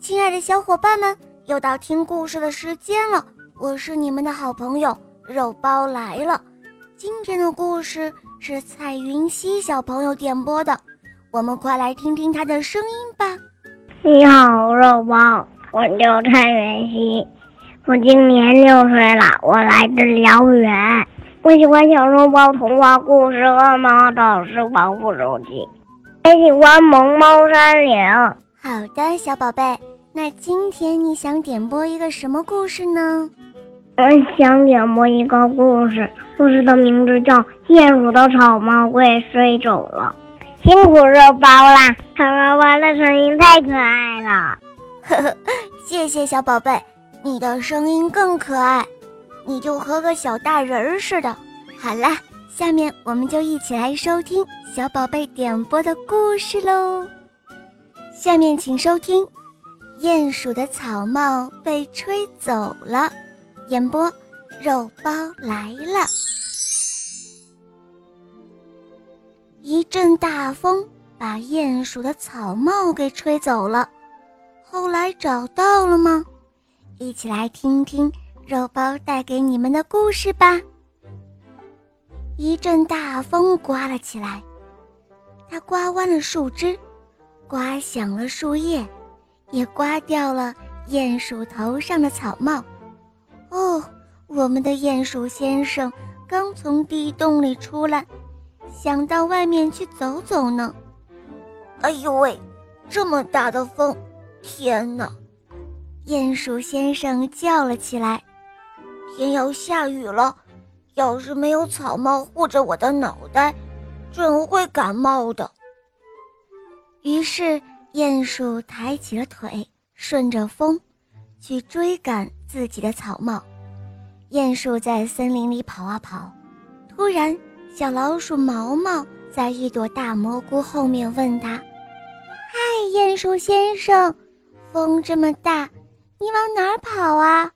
亲爱的小伙伴们，又到听故事的时间了。我是你们的好朋友肉包来了。今天的故事是蔡云熙小朋友点播的，我们快来听听他的声音吧。你好，肉包，我叫蔡云熙，我今年六岁了，我来自辽源。我喜欢小肉包童话故事《恶猫找食保护手机》，也喜欢萌猫山岭。好的，小宝贝，那今天你想点播一个什么故事呢？我想点播一个故事，故事的名字叫《鼹鼠的草帽被吹走了》。辛苦肉包啦，小肉包的声音太可爱了。呵呵，谢谢小宝贝，你的声音更可爱，你就和个小大人儿似的。好啦，下面我们就一起来收听小宝贝点播的故事喽。下面请收听《鼹鼠的草帽被吹走了》，演播肉包来了。一阵大风把鼹鼠的草帽给吹走了，后来找到了吗？一起来听听肉包带给你们的故事吧。一阵大风刮了起来，它刮弯了树枝。刮响了树叶，也刮掉了鼹鼠头上的草帽。哦，我们的鼹鼠先生刚从地洞里出来，想到外面去走走呢。哎呦喂，这么大的风！天哪！鼹鼠先生叫了起来：“天要下雨了，要是没有草帽护着我的脑袋，准会感冒的。”于是，鼹鼠抬起了腿，顺着风，去追赶自己的草帽。鼹鼠在森林里跑啊跑，突然，小老鼠毛毛在一朵大蘑菇后面问他：“嗨，鼹鼠先生，风这么大，你往哪儿跑啊？”“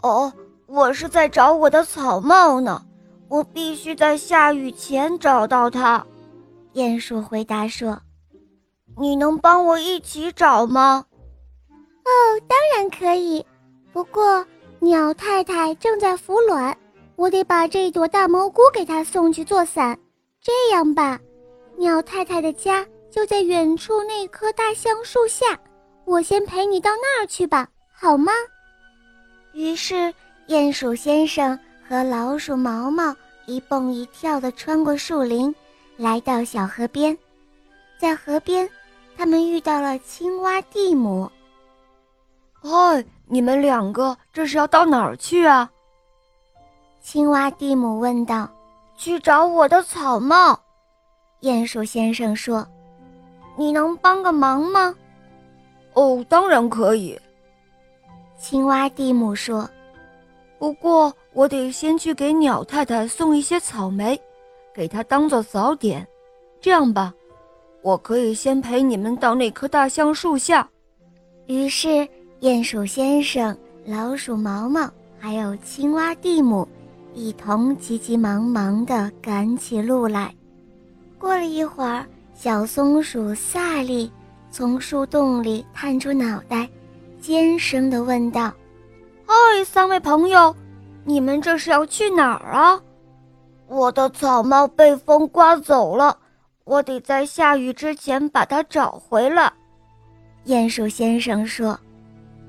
哦，我是在找我的草帽呢，我必须在下雨前找到它。”鼹鼠回答说。你能帮我一起找吗？哦，当然可以。不过鸟太太正在孵卵，我得把这朵大蘑菇给她送去做伞。这样吧，鸟太太的家就在远处那棵大橡树下，我先陪你到那儿去吧，好吗？于是，鼹鼠先生和老鼠毛毛一蹦一跳地穿过树林，来到小河边，在河边。他们遇到了青蛙蒂姆。嗨，你们两个这是要到哪儿去啊？青蛙蒂姆问道。去找我的草帽。鼹鼠先生说：“你能帮个忙吗？”哦，当然可以。青蛙蒂姆说：“不过我得先去给鸟太太送一些草莓，给她当做早点。这样吧。”我可以先陪你们到那棵大橡树下。于是，鼹鼠先生、老鼠毛毛还有青蛙蒂姆，一同急急忙忙地赶起路来。过了一会儿，小松鼠萨利从树洞里探出脑袋，尖声地问道：“嗨，三位朋友，你们这是要去哪儿啊？”“我的草帽被风刮走了。”我得在下雨之前把它找回来，鼹鼠先生说：“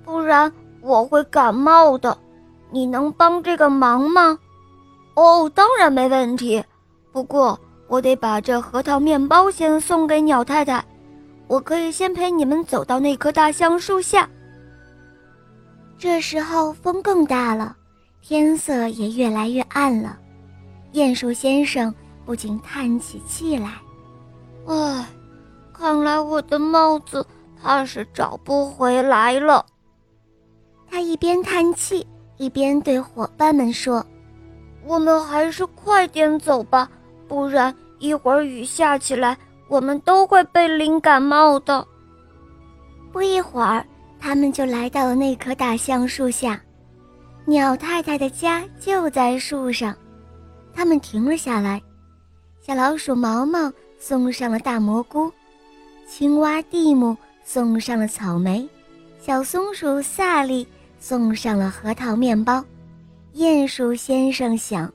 不然我会感冒的。你能帮这个忙吗？”“哦，当然没问题。不过我得把这核桃面包先送给鸟太太。我可以先陪你们走到那棵大橡树下。”这时候风更大了，天色也越来越暗了。鼹鼠先生不禁叹起气来。唉，看来我的帽子怕是找不回来了。他一边叹气，一边对伙伴们说：“我们还是快点走吧，不然一会儿雨下起来，我们都会被淋感冒的。”不一会儿，他们就来到了那棵大橡树下，鸟太太的家就在树上。他们停了下来，小老鼠毛毛。送上了大蘑菇，青蛙蒂姆送上了草莓，小松鼠萨利送上了核桃面包。鼹鼠先生想：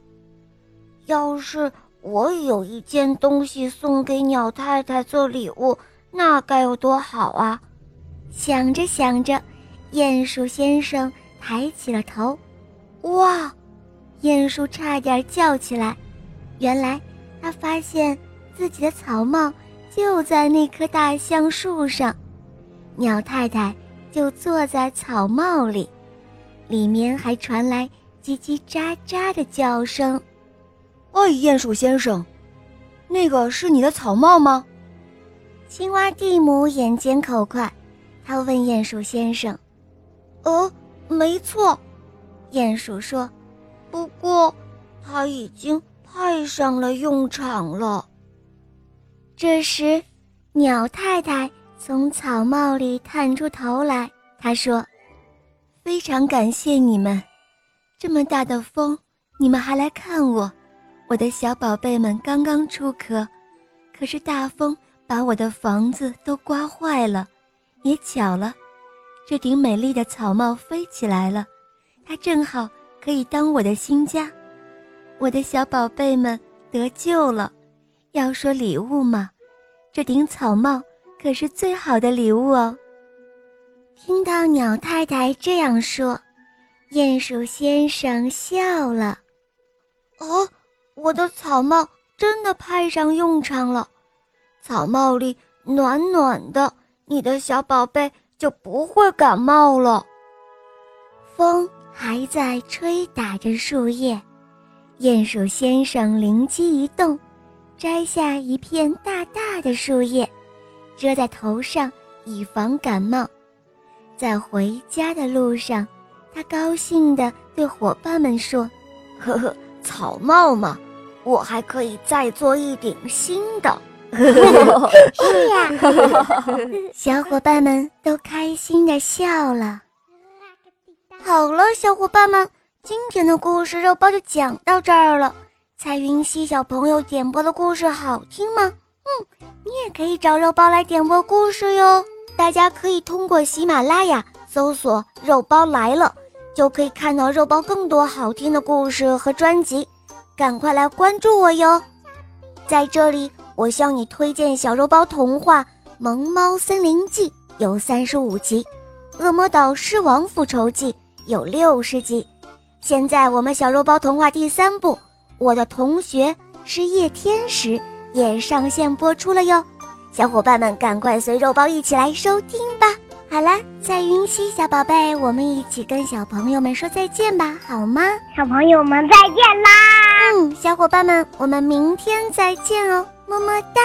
要是我有一件东西送给鸟太太做礼物，那该有多好啊！想着想着，鼹鼠先生抬起了头。哇！鼹鼠差点叫起来。原来他发现自己的草帽就在那棵大橡树上，鸟太太就坐在草帽里，里面还传来叽叽喳喳的叫声。哎，鼹鼠先生，那个是你的草帽吗？青蛙蒂姆眼尖口快，他问鼹鼠先生：“哦，没错。”鼹鼠说：“不过，它已经派上了用场了。”这时，鸟太太从草帽里探出头来，她说：“非常感谢你们，这么大的风，你们还来看我。我的小宝贝们刚刚出壳，可是大风把我的房子都刮坏了。也巧了，这顶美丽的草帽飞起来了。”它正好可以当我的新家，我的小宝贝们得救了。要说礼物嘛，这顶草帽可是最好的礼物哦。听到鸟太太这样说，鼹鼠先生笑了。哦，我的草帽真的派上用场了，草帽里暖暖的，你的小宝贝就不会感冒了。风。还在吹打着树叶，鼹鼠先生灵机一动，摘下一片大大的树叶，遮在头上，以防感冒。在回家的路上，他高兴地对伙伴们说：“呵呵，草帽嘛，我还可以再做一顶新的。”是呀，小伙伴们都开心地笑了。好了，小伙伴们，今天的故事肉包就讲到这儿了。彩云溪小朋友点播的故事好听吗？嗯，你也可以找肉包来点播故事哟。大家可以通过喜马拉雅搜索“肉包来了”，就可以看到肉包更多好听的故事和专辑。赶快来关注我哟！在这里，我向你推荐小肉包童话《萌猫森林记》，有三十五集，《恶魔岛狮王复仇记》。有六十集，现在我们小肉包童话第三部《我的同学是夜天使》也上线播出了哟，小伙伴们赶快随肉包一起来收听吧！好啦，在云溪小宝贝，我们一起跟小朋友们说再见吧，好吗？小朋友们再见啦！嗯，小伙伴们，我们明天再见哦，么么哒。